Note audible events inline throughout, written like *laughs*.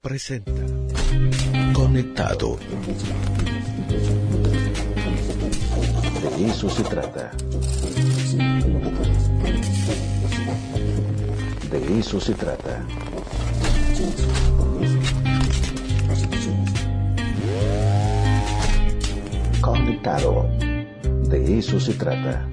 presenta Conectado. De eso se trata. De eso se trata. Conectado. De eso se trata.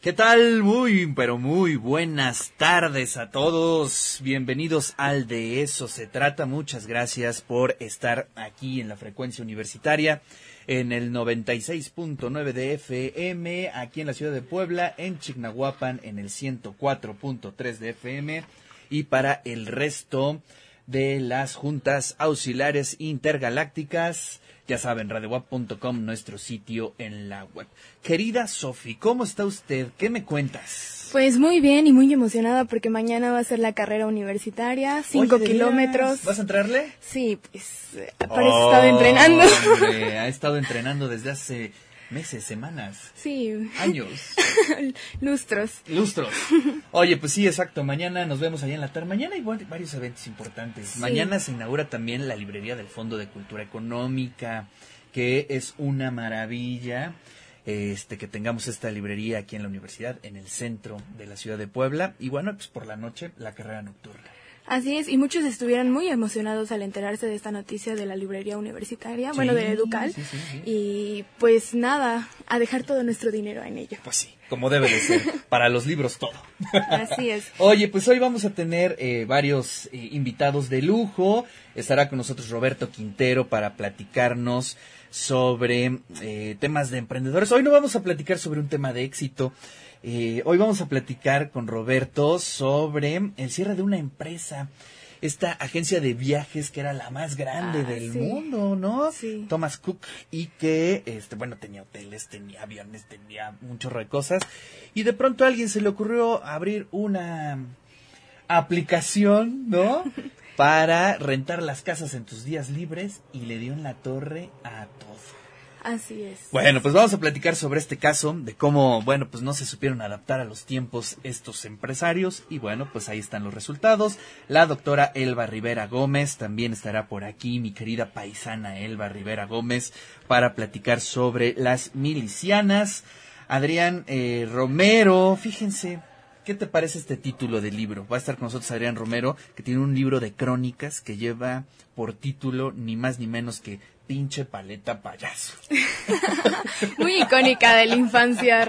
¿Qué tal? Muy, pero muy buenas tardes a todos. Bienvenidos al De eso se trata. Muchas gracias por estar aquí en la frecuencia universitaria en el 96.9 de FM, aquí en la ciudad de Puebla, en Chignahuapan en el 104.3 de FM y para el resto de las juntas auxiliares intergalácticas. Ya saben, radiowap.com, nuestro sitio en la web. Querida Sofi, ¿cómo está usted? ¿Qué me cuentas? Pues muy bien y muy emocionada porque mañana va a ser la carrera universitaria, cinco Oye, ¿de kilómetros. ¿Vas a entrarle? Sí, pues parece que estaba entrenando. Hombre, *laughs* ha estado entrenando desde hace meses, semanas, sí, años, *laughs* lustros. lustros. Oye, pues sí, exacto. Mañana nos vemos allá en la tarde. Mañana hay va- varios eventos importantes. Sí. Mañana se inaugura también la librería del Fondo de Cultura Económica, que es una maravilla. Este, que tengamos esta librería aquí en la universidad, en el centro de la ciudad de Puebla. Y bueno, pues por la noche, la carrera nocturna. Así es, y muchos estuvieron muy emocionados al enterarse de esta noticia de la librería universitaria, bueno, de Educal. sí, sí, sí. Y pues nada, a dejar todo nuestro dinero en ello. Pues sí, como debe de ser. Para los libros todo. Así es. *laughs* Oye, pues hoy vamos a tener eh, varios eh, invitados de lujo. Estará con nosotros Roberto Quintero para platicarnos sobre eh, temas de emprendedores. Hoy no vamos a platicar sobre un tema de éxito. Eh, hoy vamos a platicar con Roberto sobre el cierre de una empresa. Esta agencia de viajes que era la más grande Ah, del sí. mundo, ¿no? Sí. Thomas Cook y que, este, bueno, tenía hoteles, tenía aviones, tenía un chorro de cosas. Y de pronto a alguien se le ocurrió abrir una aplicación, ¿no? *laughs* Para rentar las casas en tus días libres y le dio en la torre a todo. Así es. Bueno, pues vamos a platicar sobre este caso, de cómo, bueno, pues no se supieron adaptar a los tiempos estos empresarios y bueno, pues ahí están los resultados. La doctora Elba Rivera Gómez también estará por aquí, mi querida paisana Elba Rivera Gómez, para platicar sobre las milicianas. Adrián eh, Romero, fíjense, ¿qué te parece este título del libro? Va a estar con nosotros Adrián Romero, que tiene un libro de crónicas que lleva por título ni más ni menos que Pinche paleta payaso. *laughs* Muy icónica de la infancia,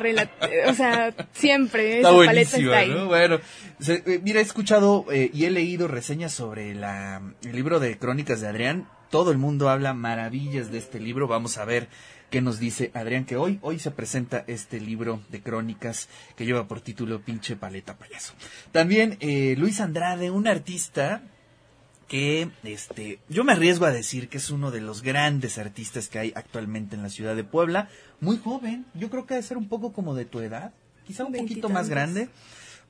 o sea, siempre Está esa paleta está ahí. ¿no? Bueno, se- eh, mira, he escuchado eh, y he leído reseñas sobre la, el libro de crónicas de Adrián. Todo el mundo habla maravillas de este libro. Vamos a ver qué nos dice Adrián, que hoy, hoy se presenta este libro de crónicas que lleva por título Pinche Paleta Payaso. También eh, Luis Andrade, un artista que este yo me arriesgo a decir que es uno de los grandes artistas que hay actualmente en la ciudad de Puebla, muy joven, yo creo que debe ser un poco como de tu edad, quizá un poquito más grande,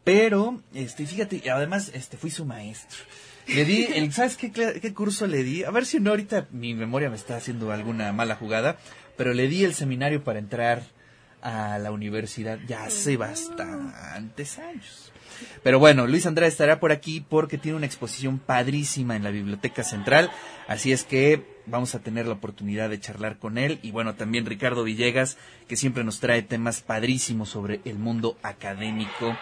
pero este fíjate, y además este fui su maestro. Le di, el, ¿sabes qué, qué curso le di? A ver si no ahorita mi memoria me está haciendo alguna mala jugada, pero le di el seminario para entrar a la universidad ya hace bastantes años. Pero bueno, Luis Andrade estará por aquí porque tiene una exposición padrísima en la Biblioteca Central, así es que vamos a tener la oportunidad de charlar con él y bueno, también Ricardo Villegas, que siempre nos trae temas padrísimos sobre el mundo académico,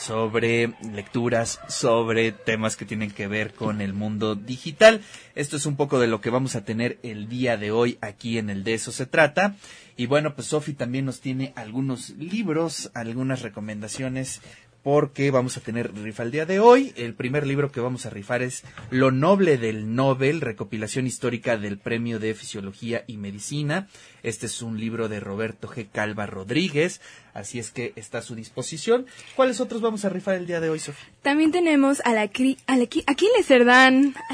sobre lecturas, sobre temas que tienen que ver con el mundo digital. Esto es un poco de lo que vamos a tener el día de hoy aquí en el de eso se trata. Y bueno, pues Sofi también nos tiene algunos libros, algunas recomendaciones porque vamos a tener rifa el día de hoy. El primer libro que vamos a rifar es Lo Noble del Nobel, recopilación histórica del Premio de Fisiología y Medicina. Este es un libro de Roberto G. Calva Rodríguez, así es que está a su disposición. ¿Cuáles otros vamos a rifar el día de hoy, Sofía? También tenemos a la cri- a la qui- Aquiles Cerdán. *laughs*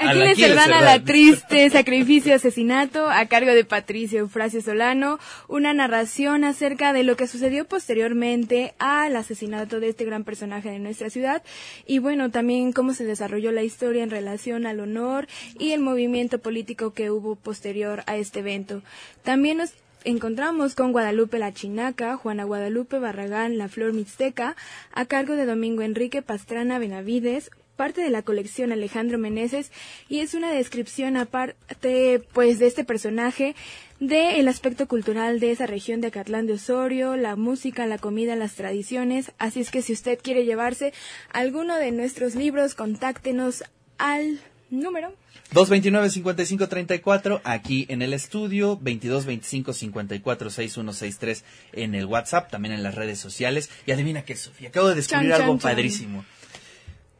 A la Aquiles Cerdán a la triste sacrificio asesinato a cargo de Patricio Eufrasio Solano, una narración acerca de lo que sucedió posteriormente al asesinato de este gran personaje de nuestra ciudad y bueno, también cómo se desarrolló la historia en relación al honor y el movimiento político que hubo posterior a este evento. También nos encontramos con Guadalupe la Chinaca, Juana Guadalupe Barragán, La Flor Mixteca, a cargo de Domingo Enrique Pastrana Benavides, parte de la colección Alejandro Meneses y es una descripción aparte pues de este personaje del aspecto cultural de esa región de Acatlán de Osorio, la música, la comida, las tradiciones. Así es que si usted quiere llevarse alguno de nuestros libros, contáctenos al número 229-5534 aquí en el estudio, 2225-546163 en el WhatsApp, también en las redes sociales. Y adivina qué, Sofía, acabo de descubrir Chan, algo chan, chan.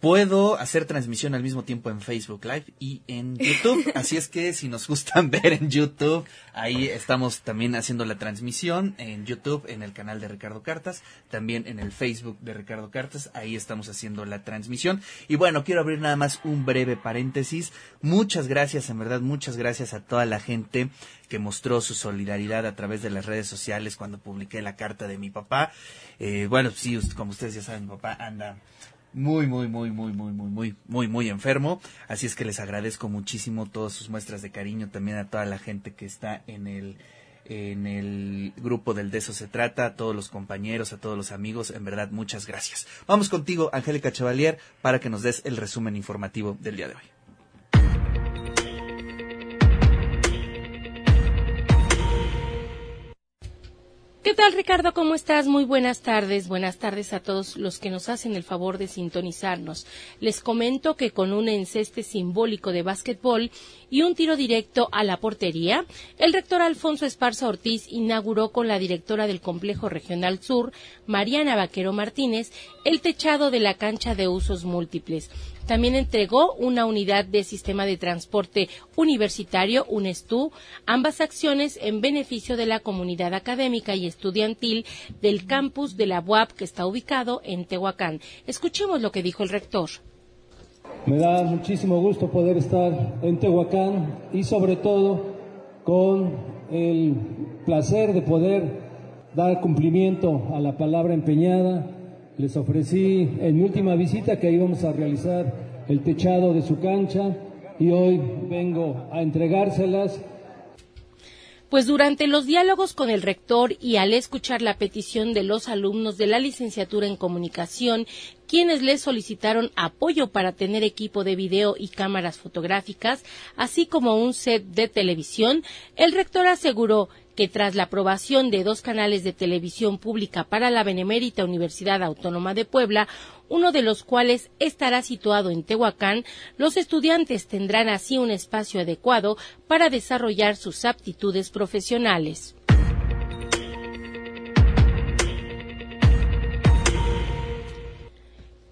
Puedo hacer transmisión al mismo tiempo en Facebook Live y en YouTube. *laughs* Así es que si nos gustan *laughs* ver en YouTube, ahí estamos también haciendo la transmisión en YouTube, en el canal de Ricardo Cartas, también en el Facebook de Ricardo Cartas, ahí estamos haciendo la transmisión. Y bueno, quiero abrir nada más un breve paréntesis. Muchas gracias, en verdad, muchas gracias a toda la gente que mostró su solidaridad a través de las redes sociales cuando publiqué la carta de mi papá. Eh, bueno, sí, como ustedes ya saben, mi papá anda muy, muy, muy, muy, muy, muy, muy, muy, muy enfermo. Así es que les agradezco muchísimo todas sus muestras de cariño, también a toda la gente que está en el en el grupo del De eso se trata, a todos los compañeros, a todos los amigos, en verdad muchas gracias. Vamos contigo, Angélica Chevalier, para que nos des el resumen informativo del día de hoy. ¿Qué tal Ricardo? ¿Cómo estás? Muy buenas tardes. Buenas tardes a todos los que nos hacen el favor de sintonizarnos. Les comento que con un enceste simbólico de básquetbol y un tiro directo a la portería, el rector Alfonso Esparza Ortiz inauguró con la directora del Complejo Regional Sur, Mariana Vaquero Martínez, el techado de la cancha de usos múltiples. También entregó una unidad de sistema de transporte universitario, UNESTU, ambas acciones en beneficio de la comunidad académica y estudiantil del campus de la UAP que está ubicado en Tehuacán. Escuchemos lo que dijo el rector. Me da muchísimo gusto poder estar en Tehuacán y sobre todo con el placer de poder dar cumplimiento a la palabra empeñada. Les ofrecí en mi última visita que íbamos a realizar el techado de su cancha y hoy vengo a entregárselas. Pues durante los diálogos con el rector y al escuchar la petición de los alumnos de la licenciatura en comunicación, quienes le solicitaron apoyo para tener equipo de video y cámaras fotográficas, así como un set de televisión, el rector aseguró que tras la aprobación de dos canales de televisión pública para la Benemérita Universidad Autónoma de Puebla, uno de los cuales estará situado en Tehuacán, los estudiantes tendrán así un espacio adecuado para desarrollar sus aptitudes profesionales.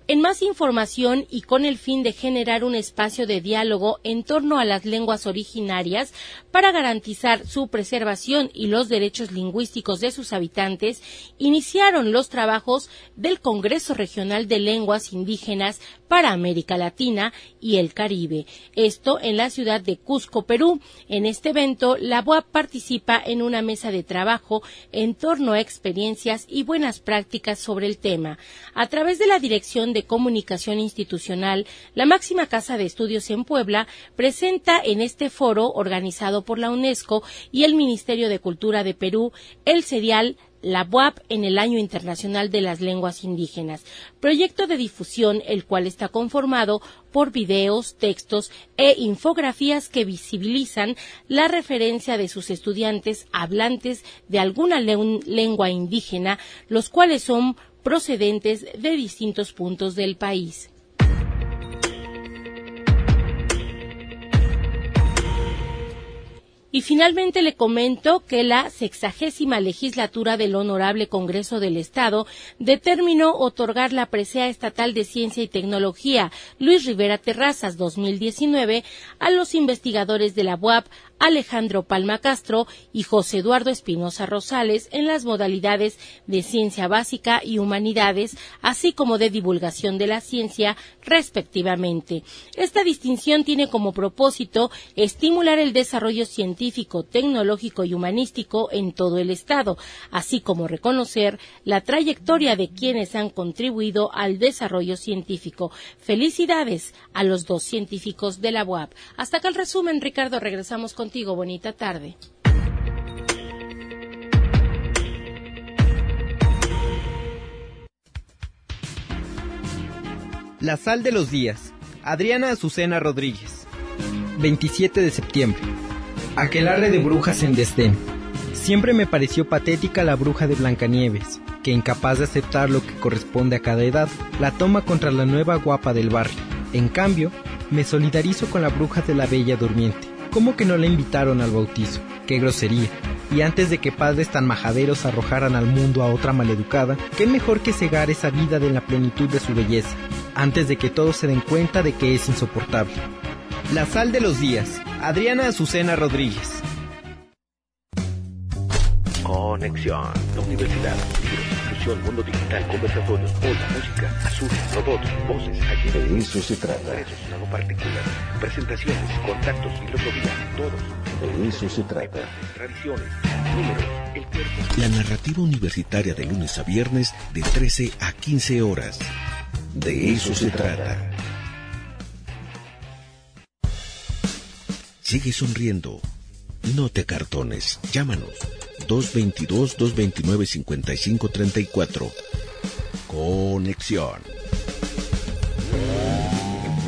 En más información y con el fin de generar un espacio de diálogo en torno a las lenguas originarias para garantizar su preservación y los derechos lingüísticos de sus habitantes, iniciaron los trabajos del Congreso Regional de Lenguas Indígenas para América Latina y el Caribe. Esto en la ciudad de Cusco, Perú. En este evento, la BOAP participa en una mesa de trabajo en torno a experiencias y buenas prácticas sobre el tema. A través de la Dirección de Comunicación Institucional, la máxima casa de estudios en Puebla presenta en este foro organizado por la UNESCO y el Ministerio de Cultura de Perú el serial la BUAP en el Año Internacional de las Lenguas Indígenas, proyecto de difusión el cual está conformado por videos, textos e infografías que visibilizan la referencia de sus estudiantes hablantes de alguna len- lengua indígena, los cuales son procedentes de distintos puntos del país. Y finalmente le comento que la sexagésima legislatura del Honorable Congreso del Estado determinó otorgar la presea estatal de Ciencia y Tecnología Luis Rivera Terrazas 2019 a los investigadores de la UAP Alejandro Palma Castro y José Eduardo Espinosa Rosales en las modalidades de ciencia básica y humanidades, así como de divulgación de la ciencia, respectivamente. Esta distinción tiene como propósito estimular el desarrollo científico, tecnológico y humanístico en todo el Estado, así como reconocer la trayectoria de quienes han contribuido al desarrollo científico. Felicidades a los dos científicos de la UAP. Hasta acá el resumen, Ricardo. Regresamos contigo. Bonita tarde. La sal de los días. Adriana Azucena Rodríguez. 27 de septiembre. Aquelarre de brujas en desdén. Siempre me pareció patética la bruja de Blancanieves, que incapaz de aceptar lo que corresponde a cada edad, la toma contra la nueva guapa del barrio. En cambio, me solidarizo con la bruja de la Bella Durmiente. ¿Cómo que no la invitaron al bautizo? ¡Qué grosería! Y antes de que padres tan majaderos arrojaran al mundo a otra maleducada, qué mejor que cegar esa vida de la plenitud de su belleza, antes de que todos se den cuenta de que es insoportable. La sal de los días. Adriana Azucena Rodríguez. Conexión. Universidad, inclusión, mundo digital, conversatorios, hola, música, azul, robots, voces, allí. De eso se trata. Ingresos en algo particular. Presentaciones, contactos, filosofía, todos. De eso se trata. Tradiciones, números, el cuerpo. La narrativa universitaria de lunes a viernes de 13 a 15 horas. De eso se trata. Sigue sonriendo. No te cartones. Llámanos. 222-229-5534. Conexión.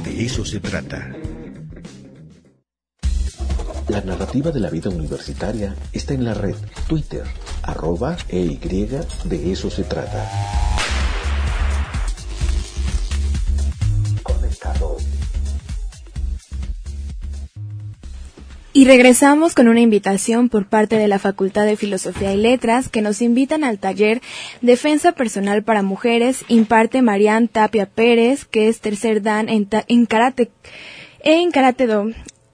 De eso se trata. La narrativa de la vida universitaria está en la red Twitter, arroba e de eso se trata. Y regresamos con una invitación por parte de la Facultad de Filosofía y Letras que nos invitan al taller Defensa Personal para Mujeres, imparte Marian Tapia Pérez, que es tercer dan en, en karate, en karate do.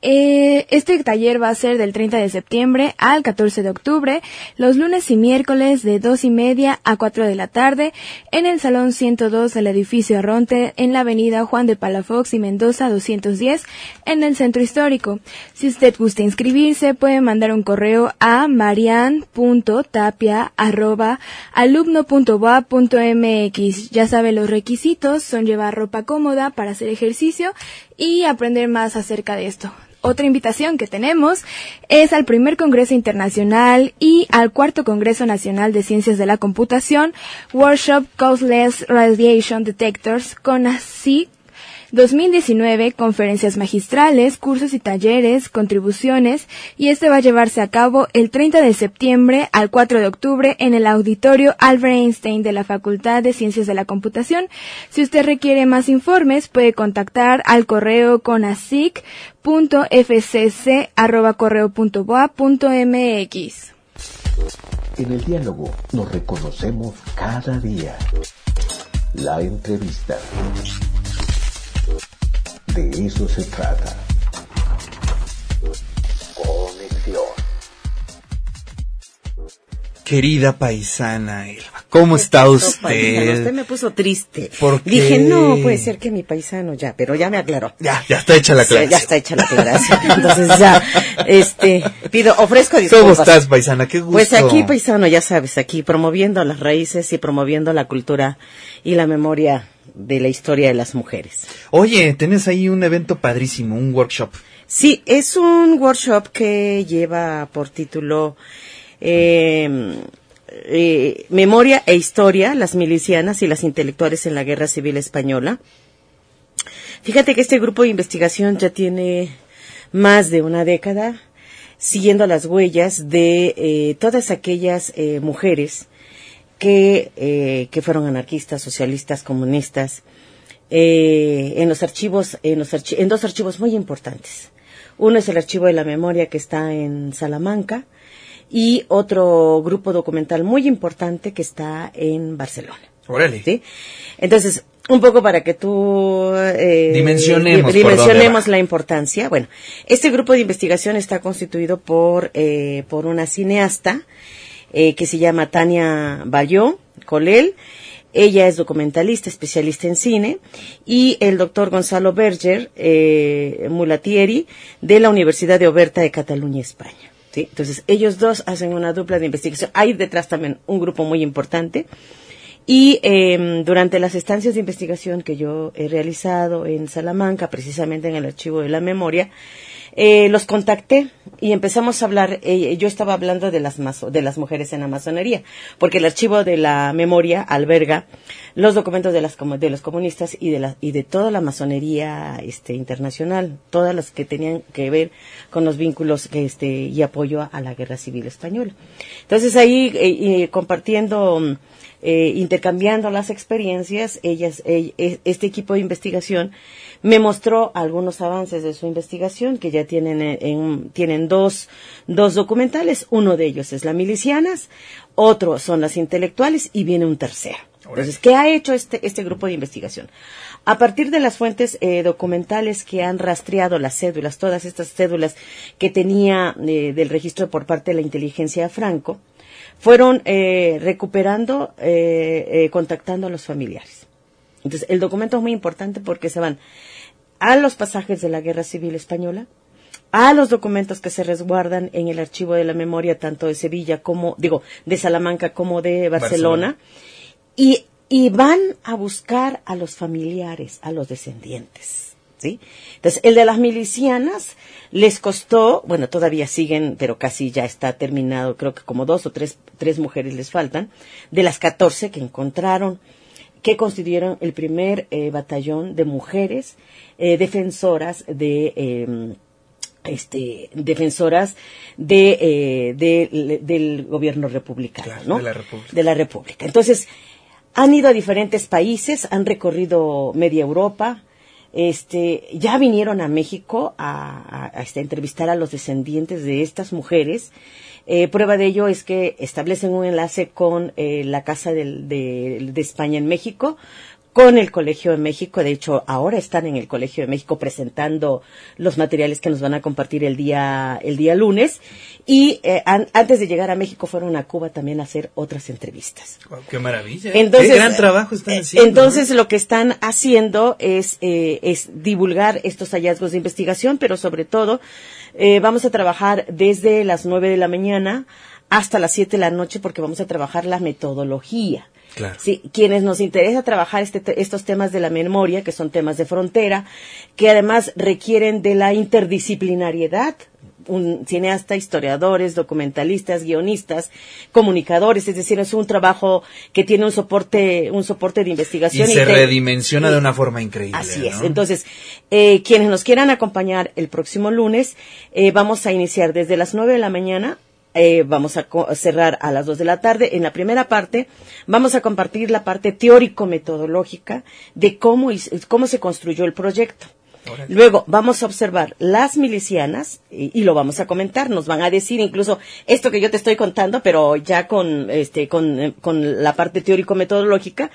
Eh, este taller va a ser del 30 de septiembre al 14 de octubre, los lunes y miércoles de 2 y media a 4 de la tarde, en el Salón 102 del edificio Arronte, en la avenida Juan de Palafox y Mendoza 210, en el centro histórico. Si usted gusta inscribirse, puede mandar un correo a marian.tapia arroba alumno.boa.mx. Ya sabe los requisitos, son llevar ropa cómoda para hacer ejercicio y aprender más acerca de esto. Otra invitación que tenemos es al primer Congreso Internacional y al cuarto Congreso Nacional de Ciencias de la Computación, Workshop Causeless Radiation Detectors, con así 2019, conferencias magistrales, cursos y talleres, contribuciones, y este va a llevarse a cabo el 30 de septiembre al 4 de octubre en el auditorio Albert Einstein de la Facultad de Ciencias de la Computación. Si usted requiere más informes, puede contactar al correo conasic.fcc@correo.boa.mx. En el diálogo nos reconocemos cada día. La entrevista. De eso se trata. Conexión. Querida paisana Elba, ¿cómo está paisano, usted? Usted me puso triste. ¿Por qué? Dije, no, puede ser que mi paisano ya, pero ya me aclaró. Ya, ya está hecha la Sí, clase. Ya está hecha la aclaración. Entonces ya, este, pido, ofrezco disculpas. ¿Cómo estás, paisana? Qué gusto. Pues aquí, paisano, ya sabes, aquí promoviendo las raíces y promoviendo la cultura y la memoria de la historia de las mujeres. Oye, tenés ahí un evento padrísimo, un workshop. Sí, es un workshop que lleva por título eh, eh, Memoria e Historia, las milicianas y las intelectuales en la Guerra Civil Española. Fíjate que este grupo de investigación ya tiene más de una década siguiendo las huellas de eh, todas aquellas eh, mujeres que, eh, que fueron anarquistas, socialistas, comunistas, eh, en los archivos, en, los archi- en dos archivos muy importantes. Uno es el archivo de la memoria que está en Salamanca y otro grupo documental muy importante que está en Barcelona. Órale. ¿sí? Entonces, un poco para que tú eh, Dimensionemos dimensionemos la importancia. Bueno, este grupo de investigación está constituido por eh, por una cineasta eh, que se llama Tania Bayó Colel. Ella es documentalista, especialista en cine, y el doctor Gonzalo Berger eh, Mulatieri de la Universidad de Oberta de Cataluña, España. Entonces, ellos dos hacen una dupla de investigación. Hay detrás también un grupo muy importante Y eh, durante las estancias de investigación que yo he realizado en Salamanca, precisamente en el archivo de la memoria, eh, los contacté y empezamos a hablar, eh, yo estaba hablando de las, de las mujeres en la masonería, porque el archivo de la memoria alberga los documentos de, las, de los comunistas y de, la, y de toda la masonería este, internacional, todas las que tenían que ver con los vínculos este, y apoyo a, la guerra civil española. Entonces ahí, eh, compartiendo eh, intercambiando las experiencias, ellas, e, este equipo de investigación me mostró algunos avances de su investigación que ya tienen, en, tienen dos, dos documentales. Uno de ellos es la milicianas, otro son las intelectuales y viene un tercero. Entonces, ¿qué ha hecho este, este grupo de investigación? A partir de las fuentes eh, documentales que han rastreado las cédulas, todas estas cédulas que tenía eh, del registro por parte de la inteligencia Franco, fueron eh, recuperando, eh, eh, contactando a los familiares. Entonces, el documento es muy importante porque se van a los pasajes de la Guerra Civil Española, a los documentos que se resguardan en el archivo de la memoria tanto de Sevilla como, digo, de Salamanca como de Barcelona, Y, y van a buscar a los familiares, a los descendientes. ¿sí? Entonces, el de las milicianas les costó, bueno, todavía siguen, pero casi ya está terminado, creo que como dos o tres, tres mujeres les faltan, de las catorce que encontraron, que constituyeron el primer eh, batallón de mujeres eh, defensoras de em, este, defensoras de, eh, del gobierno republicano, ¿no? De la República. De la República. Entonces, han ido a diferentes países, han recorrido media Europa, este, ya vinieron a México a, este, entrevistar a los descendientes de estas mujeres. Eh, prueba de ello es que establecen un enlace con eh, la Casa de España en México, con el Colegio de México. De hecho, ahora están en el Colegio de México presentando los materiales que nos van a compartir el día, el día lunes. Y eh, antes de llegar a México fueron a Cuba también a hacer otras entrevistas. ¡Qué maravilla! Entonces, ¡Qué gran trabajo están eh, haciendo! Entonces, lo que están haciendo es, eh, es divulgar estos hallazgos de investigación, pero sobre todo vamos a trabajar desde las nueve de la mañana hasta las siete de la noche porque vamos a trabajar la metodología. Sí, quienes nos interesa trabajar este estos temas de la memoria, que son temas de frontera, que además requieren de la interdisciplinariedad, un cineasta, historiadores, documentalistas, guionistas, comunicadores, es decir, es un trabajo que tiene un soporte, un soporte de investigación. Y se redimensiona de una forma increíble. Así es. Entonces, eh, quienes nos quieran acompañar el próximo lunes, eh, vamos a iniciar desde las nueve de la mañana eh, vamos a cerrar a las dos de la tarde. En la primera parte vamos a compartir la parte teórico-metodológica de cómo, cómo se construyó el proyecto. Luego vamos a observar las milicianas y, lo vamos a comentar. Nos van a decir incluso esto que yo te estoy contando, pero ya con, este, con, eh, con la parte teórico-metodológica.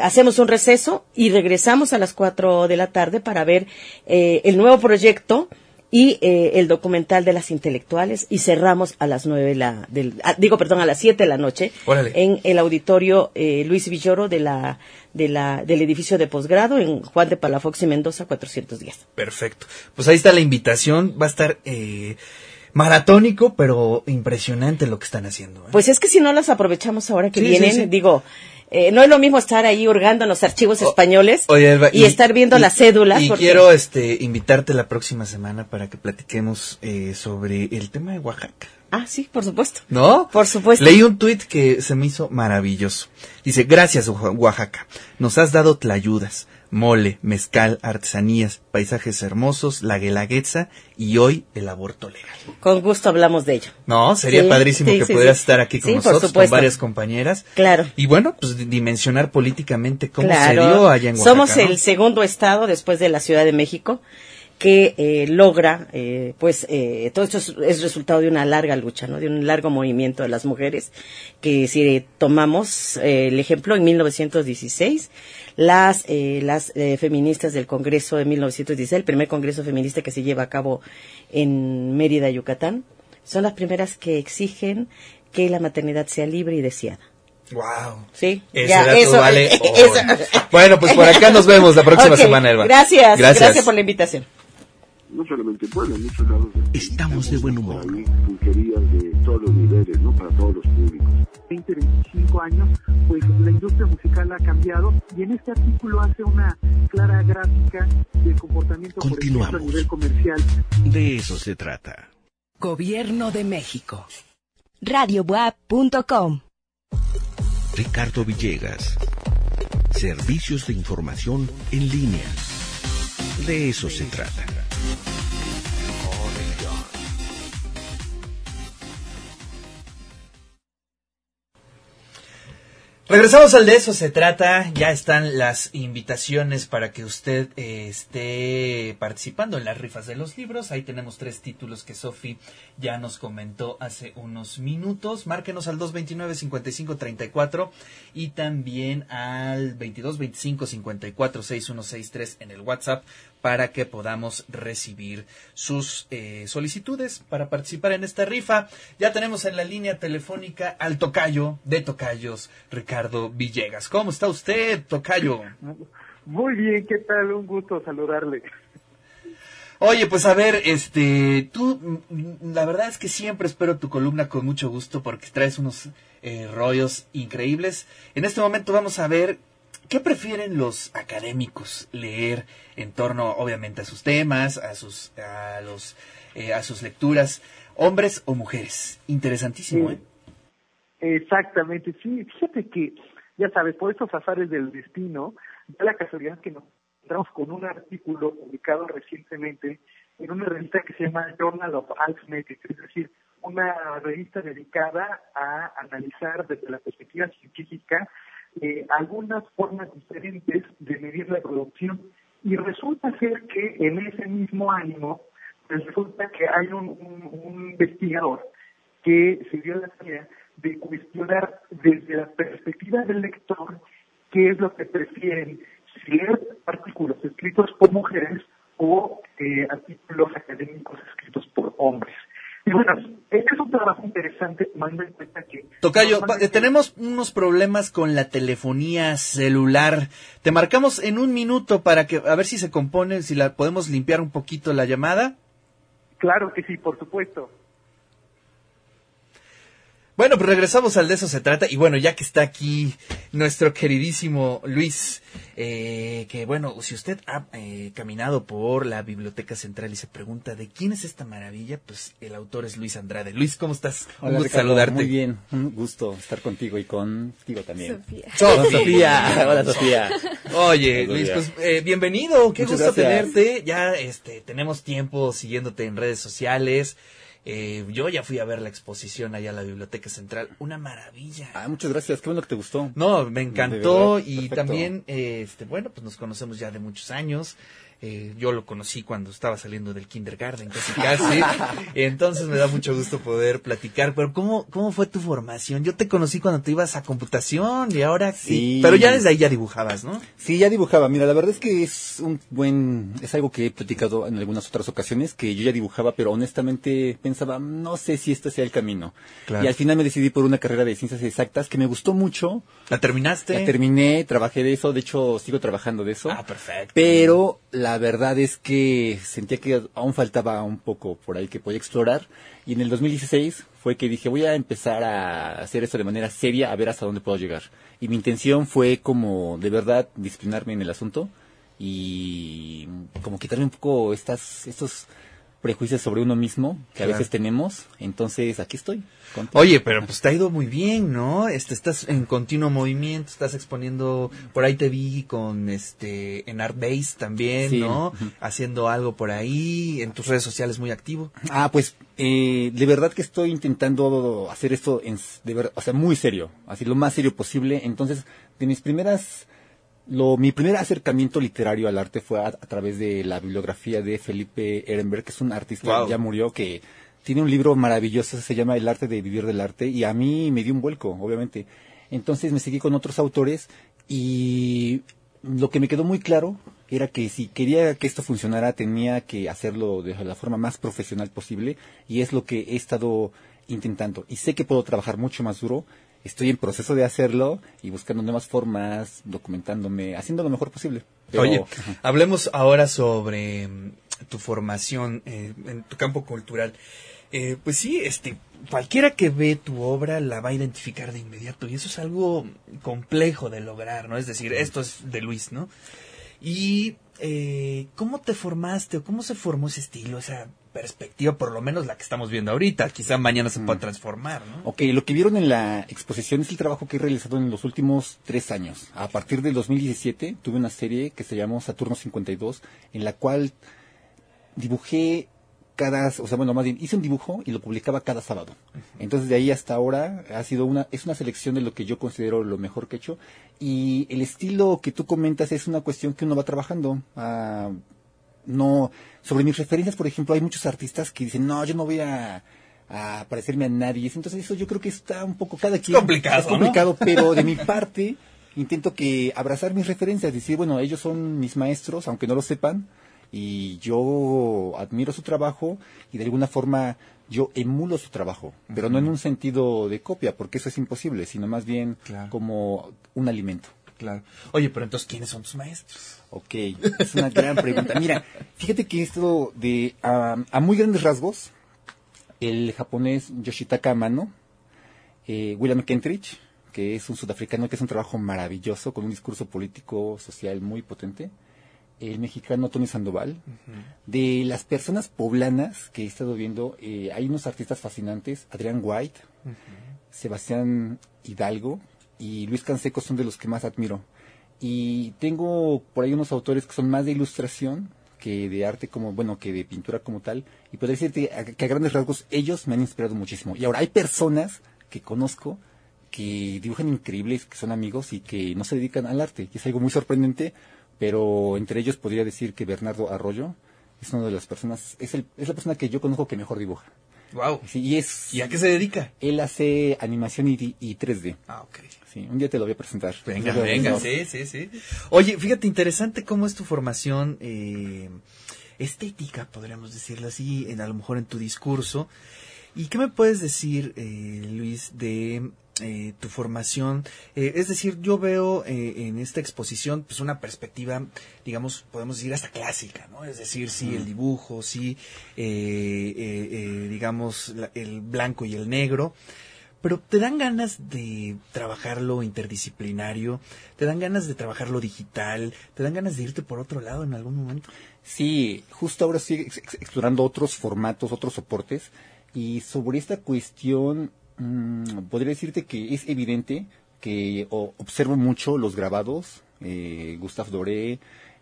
Hacemos un receso y regresamos a las cuatro de la tarde para ver eh, el nuevo proyecto y eh, el documental de las intelectuales y cerramos a las nueve la del, ah, digo perdón a las siete de la noche en el auditorio eh, Luis Villoro de la de la del edificio de posgrado en Juan de Palafox y Mendoza 410 perfecto. Pues ahí está la invitación. Va a estar eh, maratónico, pero impresionante lo que están haciendo. Pues es que si no las aprovechamos ahora que vienen, digo, eh, no es lo mismo estar ahí hurgando en los archivos españoles y, estar viendo las cédulas. Y quiero este, invitarte la próxima semana para que platiquemos eh, sobre el tema de Oaxaca. Ah, sí, por supuesto. ¿No? Por supuesto. Leí un tuit que se me hizo maravilloso. Dice, gracias Oaxaca, nos has dado tlayudas, mole, mezcal, artesanías, paisajes hermosos, la guelaguetza y hoy el aborto legal. Con gusto hablamos de ello. No, sería padrísimo que pudieras estar aquí con nosotros, con varias compañeras. Claro. Y bueno, pues dimensionar políticamente cómo se dio allá en Oaxaca. Somos el segundo estado después de la Ciudad de México que eh, logra, eh, pues, eh, todo esto es, resultado de una larga lucha, ¿no? De un largo movimiento de las mujeres, que si tomamos el ejemplo, en 1916, las, las feministas del Congreso de 1916, el primer Congreso feminista que se lleva a cabo en Mérida, Yucatán, son las primeras que exigen que la maternidad sea libre y deseada. Wow. Sí. eso, vale. Bueno, pues por acá nos vemos la próxima semana, Elba. Gracias. Gracias por la invitación. No solamente en Puebla, en muchos lados. Estamos de buen humor. Ahí, pulquerías de todos los niveles, ¿no? Para todos los públicos. 20, 25 años, pues la industria musical ha cambiado y en este artículo hace una clara gráfica del comportamiento por ejemplo, a nivel comercial. De eso se trata. Gobierno de México. RadioWeb.com Ricardo Villegas. Servicios de información en línea. De eso se trata. Regresamos al de eso se trata. Ya están las invitaciones para que usted eh, esté participando en las rifas de los libros. Ahí tenemos tres títulos que Sofi ya nos comentó hace unos minutos. Márquenos al 229-5534 y también al 2225-546163 en el WhatsApp para que podamos recibir sus eh, solicitudes para participar en esta rifa. Ya tenemos en la línea telefónica al tocayo de tocayos, Ricardo Villegas. ¿Cómo está usted, tocayo? Muy bien, ¿qué tal? Un gusto saludarle. Oye, pues a ver, este, tú, la verdad es que siempre espero tu columna con mucho gusto porque traes unos eh, rollos increíbles. En este momento vamos a ver ¿Qué prefieren los académicos leer en torno, obviamente, a sus temas, a sus, a los, eh, a sus lecturas, hombres o mujeres? Interesantísimo, ¿eh? Exactamente, sí. Fíjate que, ya sabes, por estos azares del destino, da la casualidad que nos encontramos con un artículo publicado recientemente en una revista que se llama Journal of Arithmetic, es decir, una revista dedicada a analizar desde la perspectiva científica eh, algunas formas diferentes de medir la producción. Y resulta ser que en ese mismo ánimo pues resulta que hay un, investigador que se dio la tarea de cuestionar desde la perspectiva del lector qué es lo que prefieren, si leer artículos escritos por mujeres o eh, artículos académicos escritos por hombres. Y bueno, este es un trabajo interesante tomando en cuenta que... Tocayo, tenemos unos problemas con la telefonía celular. Te marcamos en un minuto para que, a ver si se compone, si la podemos limpiar un poquito la llamada. Claro que sí, por supuesto. Bueno, pues regresamos al de eso se trata. Y bueno, ya que está aquí nuestro queridísimo Luis, eh, que bueno, si usted ha eh, caminado por la Biblioteca Central y se pregunta de quién es esta maravilla, pues el autor es Luis Andrade. Luis, ¿cómo estás? Hola, un gusto saludarte. Muy bien, un gusto estar contigo y contigo también. Sofía. Sofía. Hola, Sofía. Oye, Luis, pues eh, bienvenido. Qué gusto tenerte. Ya este, tenemos tiempo siguiéndote en redes sociales. Eh, yo ya fui a ver la exposición allá a la Biblioteca Central. Una maravilla. Ah, muchas gracias. Qué bueno que te gustó. No, me encantó. Y también, eh, este, bueno, pues nos conocemos ya de muchos años. Eh, yo lo conocí cuando estaba saliendo del kindergarten, casi casi. Entonces me da mucho gusto poder platicar. Pero ¿cómo, ¿cómo fue tu formación? Yo te conocí cuando te ibas a computación y ahora sí. Pero ya desde ahí ya dibujabas, ¿no? Sí, ya dibujaba. Mira, la verdad es que es un buen, es algo que he platicado en algunas otras ocasiones, que yo ya dibujaba, pero honestamente pensaba, no sé si este sea el camino. Y al final me decidí por una carrera de ciencias exactas que me gustó mucho. ¿La terminaste? La terminé, trabajé de eso, de hecho sigo trabajando de eso. Ah, perfecto. Pero la verdad es que sentía que aún faltaba un poco por ahí que podía explorar. Y en el 2016 fue que dije, voy a empezar a hacer esto de manera seria, a ver hasta dónde puedo llegar. Y mi intención fue como de verdad disciplinarme en el asunto y como quitarme un poco estas, estos prejuicios sobre uno mismo que a veces tenemos. Entonces, aquí estoy. Oye, pero pues te ha ido muy bien, ¿no? Este, estás en continuo movimiento, estás exponiendo, por ahí te vi con este, en Artbase también, ¿no? Haciendo algo por ahí, en tus redes sociales muy activo. Ah, pues, eh, de verdad que estoy intentando hacer esto, en, de verdad, o sea, muy serio, así lo más serio posible. Entonces, de mis primeras lo, mi primer acercamiento literario al arte fue a, través de la bibliografía de Felipe Ehrenberg, que es un artista que ya murió, que tiene un libro maravilloso, se llama El arte de vivir del arte, y a mí me dio un vuelco, obviamente. Entonces me seguí con otros autores y lo que me quedó muy claro era que si quería que esto funcionara tenía que hacerlo de la forma más profesional posible y es lo que he estado intentando. Y sé que puedo trabajar mucho más duro, estoy en proceso de hacerlo y buscando nuevas formas, documentándome, haciendo lo mejor posible. Oye, hablemos ahora sobre mm, tu formación eh, en tu campo cultural. Eh, pues sí, este, cualquiera que ve tu obra la va a identificar de inmediato y eso es algo complejo de lograr, ¿no? Es decir, esto es de Luis, ¿no? Y eh, ¿cómo te formaste o cómo se formó ese estilo, esa perspectiva, por lo menos la que estamos viendo ahorita? Quizá mañana se pueda transformar, ¿no? Ok, lo que vieron en la exposición es el trabajo que he realizado en los últimos tres años. A partir del 2017 tuve una serie que se llamó Saturno 52, en la cual dibujé cada, o sea, bueno, más bien hice un dibujo y lo publicaba cada sábado. Entonces de ahí hasta ahora ha sido una, es una selección de lo que yo considero lo mejor que he hecho. Y el estilo que tú comentas es una cuestión que uno va trabajando. Ah, no, sobre mis referencias, por ejemplo, hay muchos artistas que dicen, no, yo no voy a, a parecerme a nadie. Entonces eso yo creo que está un poco cada quien. Complicado, Es complicado, *laughs* pero de mi parte intento que abrazar mis referencias, decir, bueno, ellos son mis maestros, aunque no lo sepan, y yo admiro su trabajo y de alguna forma yo emulo su trabajo, pero no en un sentido de copia, porque eso es imposible, sino más bien como un alimento. Claro. Oye, pero entonces, ¿quiénes son tus maestros? Ok, es una gran pregunta. Mira, fíjate que esto de, a, a muy grandes rasgos, el japonés Yoshitaka Amano, eh, William Kentridge, que es un sudafricano que hace un trabajo maravilloso con un discurso político, social muy potente, el mexicano Tony Sandoval. De las personas poblanas que he estado viendo, eh, hay unos artistas fascinantes, Adrián White, Sebastián Hidalgo y Luis Canseco son de los que más admiro. Y tengo por ahí unos autores que son más de ilustración que de arte como, bueno, que de pintura como tal. Y podría decirte que a grandes rasgos ellos me han inspirado muchísimo. Y ahora hay personas que conozco que dibujan increíbles, que son amigos y que no se dedican al arte. Y es algo muy sorprendente, pero entre ellos podría decir que Bernardo Arroyo es una de las personas, es, el, es la persona que yo conozco que mejor dibuja. Wow. Sí, y es... ¿Y a qué se dedica? Él hace animación y, y 3D. Ah, ok. Sí, un día te lo voy a presentar. Venga, No, venga, no. sí, sí, sí. Oye, fíjate, interesante cómo es tu formación eh, estética, podríamos decirlo así, en, a lo mejor en tu discurso. ¿Y qué me puedes decir, eh, Luis, de eh, tu formación? Eh, es decir, yo veo eh, en esta exposición pues una perspectiva, digamos, podemos decir hasta clásica, ¿no? Es decir, sí, el dibujo, sí, eh, eh, eh, digamos, la- el blanco y el negro. Pero te dan ganas de trabajarlo interdisciplinario, te dan ganas de trabajarlo digital, te dan ganas de irte por otro lado en algún momento. Sí, justo ahora estoy ex- ex- explorando otros formatos, otros soportes. Y sobre esta cuestión, mm, podría decirte que es evidente que o- observo mucho los grabados, eh, Gustave Doré,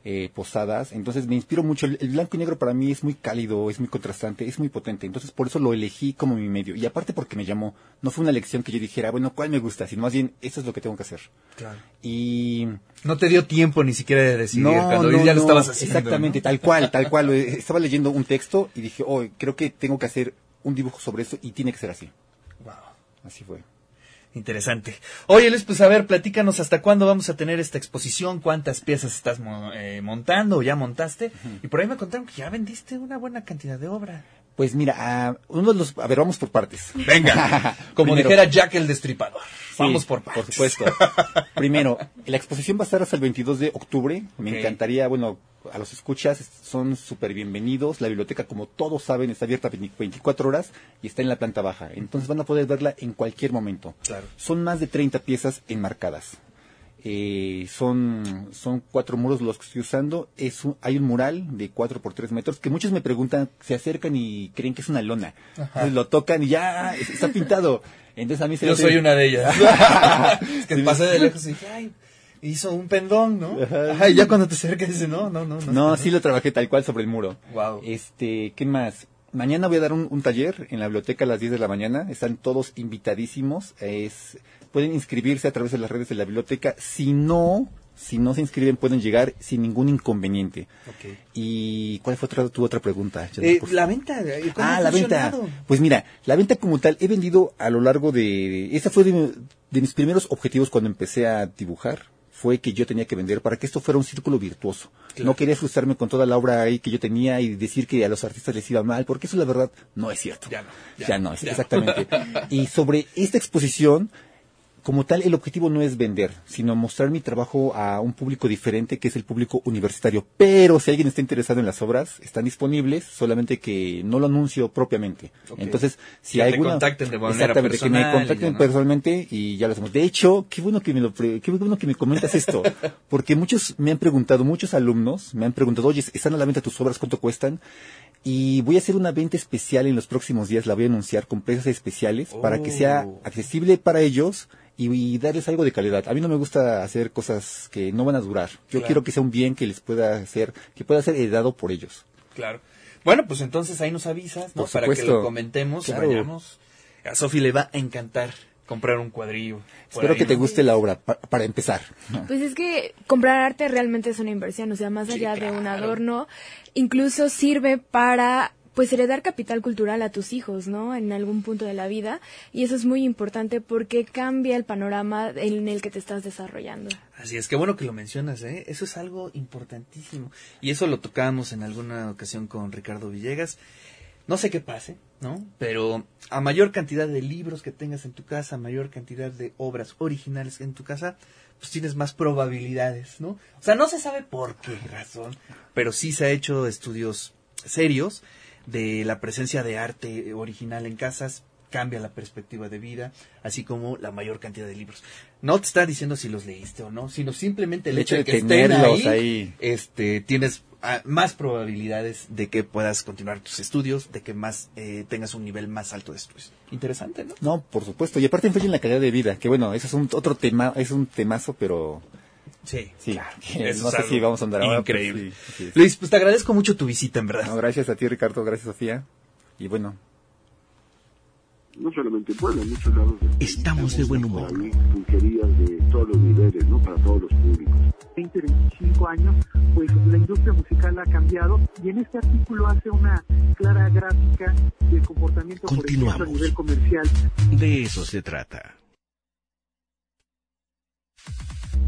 eh, Posadas. Entonces me inspiro mucho. El, el blanco y negro para mí es muy cálido, es muy contrastante, es muy potente. Entonces por eso lo elegí como mi medio. Y aparte porque me llamó. No fue una elección que yo dijera, bueno, ¿cuál me gusta? Sino más bien, esto es lo que tengo que hacer. Claro. Y No te dio tiempo ni siquiera de decidir cuando ya lo no, estabas haciendo. Exactamente, tal cual, tal cual. *laughs* Estaba leyendo un texto y dije, oh, creo que tengo que hacer un dibujo sobre eso y tiene que ser así. Así fue. Interesante. Oye, Luis, pues a ver, platícanos hasta cuándo vamos a tener esta exposición, cuántas piezas estás mo- eh, montando o ya montaste. Y por ahí me contaron que ya vendiste una buena cantidad de obra. Pues mira, ah, uno de los, a ver, vamos por partes. Venga, *laughs* como Primero- dijera Jack el Destripador. Sí, Vamos por Por partes. supuesto. *laughs* Primero, la exposición va a estar hasta el 22 de octubre. Me encantaría, bueno, a los escuchas son súper bienvenidos. La biblioteca, como todos saben, está abierta 20 24 horas y está en la planta baja. Entonces van a poder verla en cualquier momento. Claro. Son más de 30 piezas enmarcadas. Eh, son, son cuatro muros los que estoy usando. Es un- hay un mural de 4 por 3 metros que muchos me preguntan, se acercan y creen que es una lona. Entonces lo tocan y ya es- está pintado. Entonces a mí se Yo soy una de ellas. *laughs* es que pasé de lejos y dije, ay, hizo un pendón, ¿no? Ajá, y ya cuando te acercas dices, no, no, no. No, sí lo trabajé tal cual sobre el muro. Wow. Este, ¿qué más? Mañana voy a dar un, un taller en la biblioteca a las 10 de la mañana. Están todos invitadísimos. Es, pueden inscribirse a través de las redes de la biblioteca. Si no, si no se inscriben, pueden llegar sin ningún inconveniente. ¿Y cuál fue otra, tu otra pregunta? Eh, la venta, ¿cómo Ah, ha la venta. Pues mira, la venta como tal, he vendido a lo largo de... Esta fue de, de mis primeros objetivos cuando empecé a dibujar. Fue que yo tenía que vender para que esto fuera un círculo virtuoso. Claro. No quería frustrarme con toda la obra ahí que yo tenía y decir que a los artistas les iba mal, porque eso la verdad no es cierto. Ya no, Ya, ya, no, ya. exactamente. *laughs* y sobre esta exposición, como tal, el objetivo no es vender, sino mostrar mi trabajo a un público diferente, que es el público universitario. Pero si alguien está interesado en las obras, están disponibles, solamente que no lo anuncio propiamente. Entonces, si hay alguna... contacten de manera Exactamente, que me personal contacten personalmente y ya lo hacemos. De hecho, qué bueno que me lo pre- qué bueno que me comentas esto, *laughs* porque muchos me han preguntado, muchos alumnos me han preguntado, oye, ¿están a la venta tus obras? ¿Cuánto cuestan? Y voy a hacer una venta especial en los próximos días, la voy a anunciar con precios especiales para que sea Oh. accesible para ellos y, y darles algo de calidad. A mí no me gusta hacer cosas que no van a durar. Yo Claro. quiero que sea un bien que les pueda hacer, que pueda ser heredado por ellos. Claro. Bueno, pues entonces ahí nos avisas, Para que lo comentemos Claro. vayamos. A Sofi le va a encantar comprar un cuadrillo. Espero ahí, que te ¿no? guste la obra pa- para empezar. Pues es que comprar arte realmente es una inversión, o sea, más allá de un adorno, incluso sirve para pues heredar capital cultural a tus hijos, ¿no? En algún punto de la vida. Y eso es muy importante porque cambia el panorama en el que te estás desarrollando. Así es, que bueno que lo mencionas, ¿eh? Eso es algo importantísimo. Y eso lo tocábamos en alguna ocasión con Ricardo Villegas. No sé qué pase, ¿no? Pero a mayor cantidad de libros que tengas en tu casa, a mayor cantidad de obras originales en tu casa, pues tienes más probabilidades, ¿no? O sea, no se sabe por qué razón, pero sí se ha hecho estudios serios de la presencia de arte original en casas cambia la perspectiva de vida, así como la mayor cantidad de libros. No te está diciendo si los leíste o no, sino simplemente el, El hecho de hecho que de estén ahí, ahí. este, tienes ah, más probabilidades de que puedas continuar tus estudios, de que más eh, tengas un nivel más alto de estudios. Interesante, ¿no? No, por supuesto. Y aparte influye en la calidad de vida, que bueno, eso es un otro tema, es un temazo, pero Sí, sí. *laughs* Eso no sé si vamos a andar ahora. increíble. sí, sí, sí. Luis, pues te agradezco mucho tu visita, en verdad. No, gracias a ti, Ricardo, gracias, Sofía. Y bueno, no solamente en Puebla, en muchos lados. país. Estamos de buen humor. Ahí, pulquerías de todos los niveles, ¿no? Para todos los públicos. 20, 25 años, pues la industria musical ha cambiado y en este artículo hace una clara gráfica del comportamiento, por ejemplo, a Continuamos. nivel comercial. De eso se trata.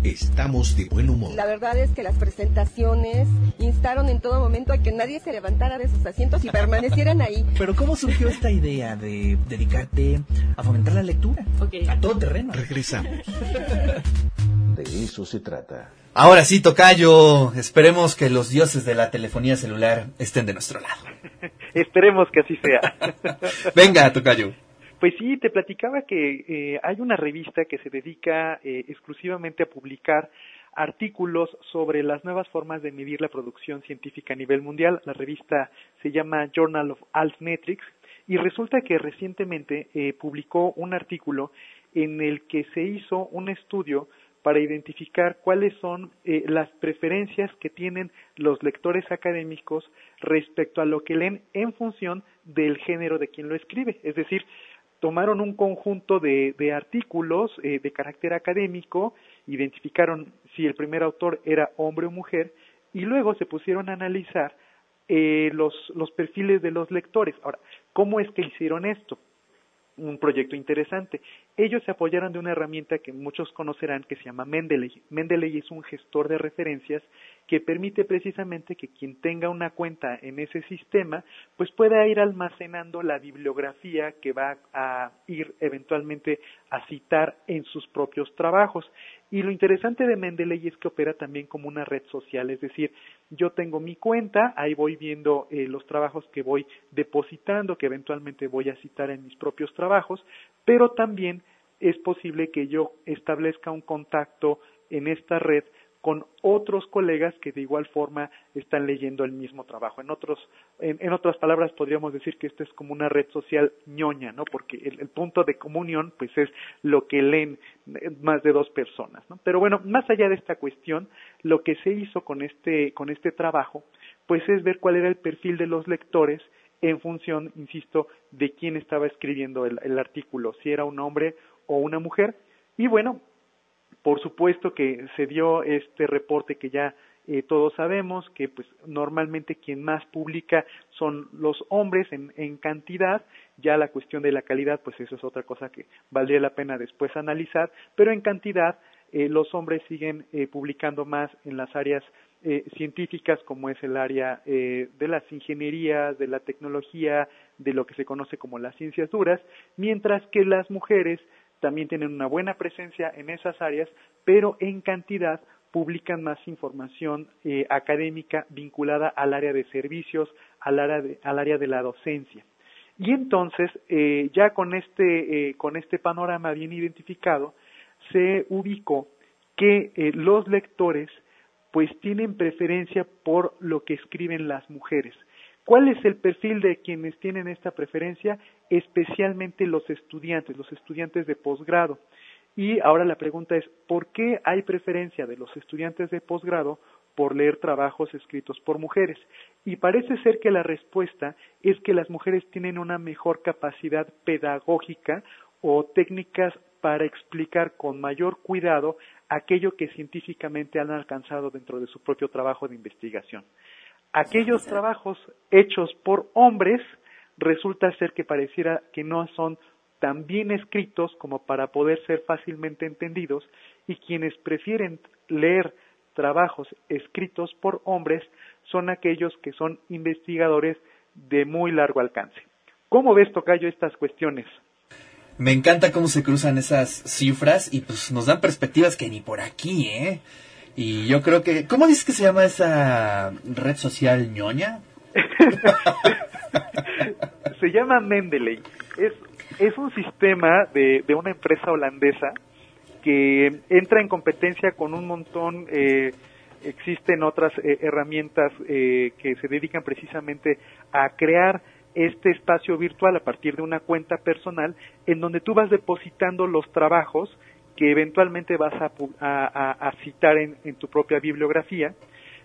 Estamos de buen humor. La verdad es que las presentaciones instaron en todo momento a que nadie se levantara de sus asientos y permanecieran ahí. *laughs* Pero ¿cómo surgió esta idea de dedicarte a fomentar la lectura? A todo terreno. Regresamos. De eso se trata. Ahora sí, Tocayo, esperemos que los dioses de la telefonía celular estén de nuestro lado. *laughs* Esperemos que así sea. Venga, Tocayo. Pues sí, te platicaba que eh, hay una revista que se dedica eh, exclusivamente a publicar artículos sobre las nuevas formas de medir la producción científica a nivel mundial. La revista se llama Journal of Altmetrics y resulta que recientemente eh, publicó un artículo en el que se hizo un estudio para identificar cuáles son eh, las preferencias que tienen los lectores académicos respecto a lo que leen en función del género de quien lo escribe. Es decir, tomaron un conjunto de, de artículos eh, de carácter académico, identificaron si el primer autor era hombre o mujer, y luego se pusieron a analizar eh, los, los perfiles de los lectores. Ahora, ¿cómo es que hicieron esto? un proyecto interesante. Ellos se apoyaron de una herramienta que muchos conocerán que se llama Mendeley. Mendeley es un gestor de referencias que permite precisamente que quien tenga una cuenta en ese sistema pues pueda ir almacenando la bibliografía que va a ir eventualmente a citar en sus propios trabajos. Y lo interesante de Mendeley es que opera también como una red social, es decir, yo tengo mi cuenta, ahí voy viendo eh, los trabajos que voy depositando, que eventualmente voy a citar en mis propios trabajos, pero también es posible que yo establezca un contacto en esta red con otros colegas que de igual forma están leyendo el mismo trabajo. En otros, en, otras palabras, podríamos decir que esto es como una red social ñoña, ¿no? Porque el, el, punto de comunión, pues, es lo que leen más de dos personas, ¿no? Pero bueno, más allá de esta cuestión, lo que se hizo con este, con este trabajo, pues, es ver cuál era el perfil de los lectores en función, insisto, de quién estaba escribiendo el, el artículo, si era un hombre o una mujer. Y bueno, por supuesto que se dio este reporte que ya eh, todos sabemos que pues normalmente quien más publica son los hombres en, cantidad ya la cuestión de la calidad pues eso es otra cosa que valdría la pena después analizar pero en cantidad eh, los hombres siguen eh, publicando más en las áreas científicas como es el área de las ingenierías de la tecnología de lo que se conoce como las ciencias duras mientras que las mujeres también tienen una buena presencia en esas áreas, pero en cantidad publican más información eh, académica vinculada al área de servicios, al área de, al área de la docencia. Y entonces, eh, ya con este, eh, con este panorama bien identificado, se ubicó que eh, los lectores pues tienen preferencia por lo que escriben las mujeres. ¿Cuál es el perfil de quienes tienen esta preferencia? Especialmente los estudiantes, los estudiantes de posgrado. Y ahora la pregunta es, ¿por qué hay preferencia de los estudiantes de posgrado por leer trabajos escritos por mujeres? Y parece ser que la respuesta es que las mujeres tienen una mejor capacidad pedagógica o técnicas para explicar con mayor cuidado aquello que científicamente han alcanzado dentro de su propio trabajo de investigación. Aquellos trabajos hechos por hombres resulta ser que pareciera que no son tan bien escritos como para poder ser fácilmente entendidos y quienes prefieren leer trabajos escritos por hombres son aquellos que son investigadores de muy largo alcance. ¿Cómo ves, Tocayo, estas cuestiones? Me encanta cómo se cruzan esas cifras y pues nos dan perspectivas que ni por aquí, ¿eh? Y yo creo que... ¿Cómo dices que se llama esa red social ñoña? *laughs* se llama Mendeley. Es, es un sistema de, de una empresa holandesa que entra en competencia con un montón... Eh, existen otras eh, herramientas eh, que se dedican precisamente a crear este espacio virtual a partir de una cuenta personal en donde tú vas depositando los trabajos que eventualmente vas a, citar en, tu propia bibliografía.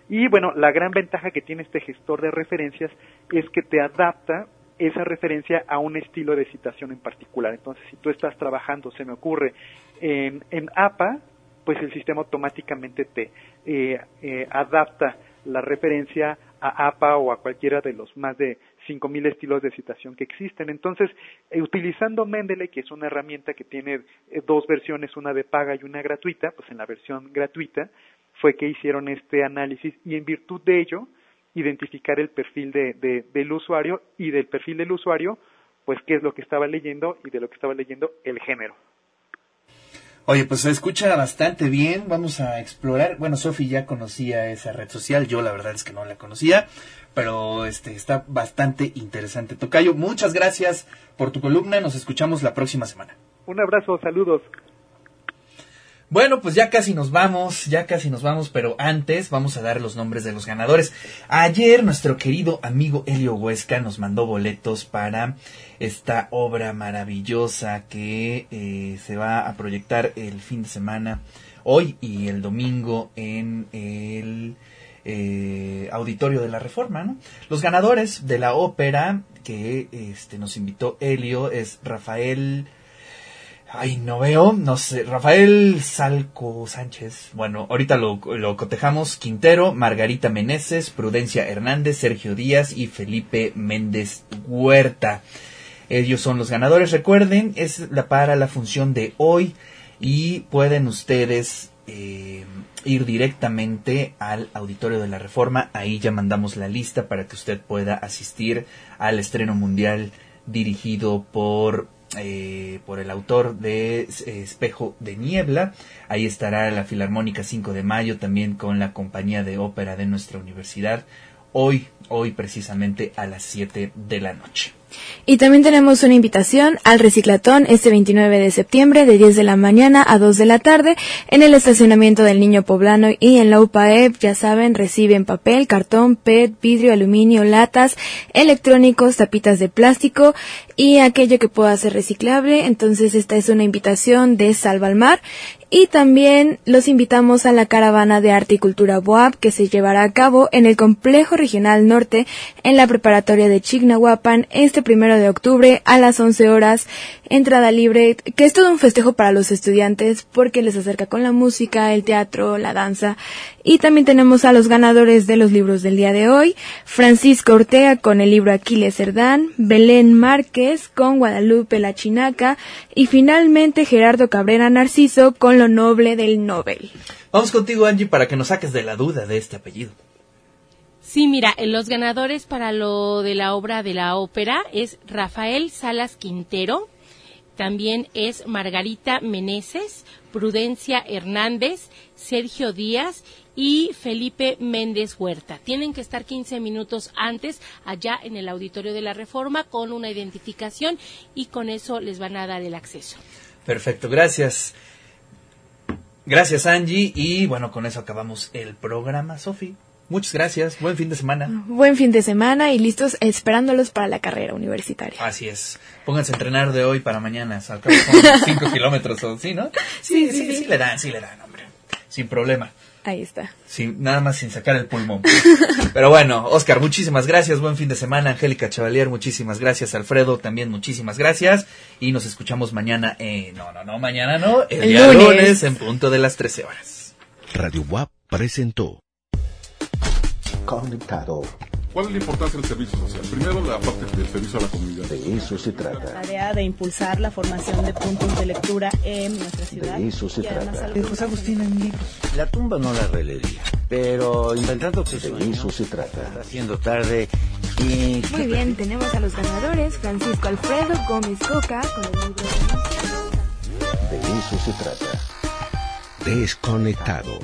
Y bueno, la gran ventaja que tiene este gestor de referencias es que te adapta esa referencia a un estilo de citación en particular. Entonces, si tú estás trabajando, se me ocurre, en, en APA, pues el sistema automáticamente te eh, eh, adapta la referencia a APA o a cualquiera de los más de 5.000 estilos de citación que existen. Entonces, eh, utilizando Mendeley, que es una herramienta que tiene eh, dos versiones, una de paga y una gratuita, pues en la versión gratuita fue que hicieron este análisis y en virtud de ello, identificar el perfil de, del usuario y del perfil del usuario, pues qué es lo que estaba leyendo y de lo que estaba leyendo el género. Oye, pues se escucha bastante bien. Vamos a explorar. Bueno, Sofi ya conocía esa red social. Yo la verdad es que no la conocía. Pero este está bastante interesante. Tocayo, muchas gracias por tu columna. Nos escuchamos la próxima semana. Un abrazo, saludos. Bueno, pues ya casi nos vamos, ya casi nos vamos, pero antes vamos a dar los nombres de los ganadores. Ayer nuestro querido amigo Elio Huesca nos mandó boletos para esta obra maravillosa que eh, se va a proyectar el fin de semana, hoy y el domingo en el eh, Auditorio de la Reforma. ¿no? Los ganadores de la ópera que este, nos invitó Elio es Rafael Ay, no veo, no sé, Rafael Salco Sánchez. Bueno, ahorita lo, lo cotejamos. Quintero, Margarita Meneses, Prudencia Hernández, Sergio Díaz y Felipe Méndez Huerta. Ellos son los ganadores. Recuerden, es la para la función de hoy y pueden ustedes eh, ir directamente al Auditorio de la Reforma. Ahí ya mandamos la lista para que usted pueda asistir al estreno mundial dirigido por eh, por el autor de Espejo de Niebla. Ahí estará la Filarmónica 5 de Mayo también con la compañía de ópera de nuestra universidad. Hoy, hoy precisamente a las 7 de la noche. Y también tenemos una invitación al reciclatón este 29 de septiembre de 10 de la mañana a 2 de la tarde en el estacionamiento del Niño Poblano y en la UPAEP, ya saben, reciben papel, cartón, PET, vidrio, aluminio, latas, electrónicos, tapitas de plástico y aquello que pueda ser reciclable. Entonces esta es una invitación de Salva al Mar y también los invitamos a la caravana de arte y cultura BOAB que se llevará a cabo en el Complejo Regional Norte en la preparatoria de Chignahuapan este primero de octubre a las 11 horas. Entrada libre, que es todo un festejo para los estudiantes porque les acerca con la música, el teatro, la danza. Y también tenemos a los ganadores de los libros del día de hoy. Francisco Ortega con el libro Aquiles Cerdán, Belén Márquez con Guadalupe La Chinaca y finalmente Gerardo Cabrera Narciso con Lo Noble del Nobel. Vamos contigo Angie para que nos saques de la duda de este apellido. Sí, mira, los ganadores para lo de la obra de la ópera es Rafael Salas Quintero, también es Margarita Meneses, Prudencia Hernández, Sergio Díaz y Felipe Méndez Huerta. Tienen que estar 15 minutos antes allá en el auditorio de la Reforma con una identificación y con eso les van a dar el acceso. Perfecto, gracias. Gracias Angie y bueno, con eso acabamos el programa, Sofi. Muchas gracias, buen fin de semana. Buen fin de semana y listos esperándolos para la carrera universitaria. Así es. Pónganse a entrenar de hoy para mañana, al cabo son *laughs* 5 kilómetros o sí, ¿no? Sí sí, sí, sí, le dan, sí le dan, hombre. Sin problema. Ahí está. Sin, nada más sin sacar el pulmón. *laughs* Pero bueno, Oscar, muchísimas gracias. Buen fin de semana. Angélica Chevalier, muchísimas gracias. Alfredo, también muchísimas gracias. Y nos escuchamos mañana. Eh, no, no, no, mañana no. El, día lunes. lunes en punto de las 13 horas. Radio WAP presentó Conectado. ¿Cuál es la importancia del servicio social? Primero, la parte del servicio a la comunidad. De eso se trata. La tarea de impulsar la formación de puntos de lectura en nuestra ciudad. De eso se trata. De José Agustín en La tumba no la releería, pero intentando que De eso se trata. Está haciendo tarde y... Muy bien, tenemos a los ganadores. Francisco Alfredo Gómez Coca con el libro de... De eso se trata. Desconectado.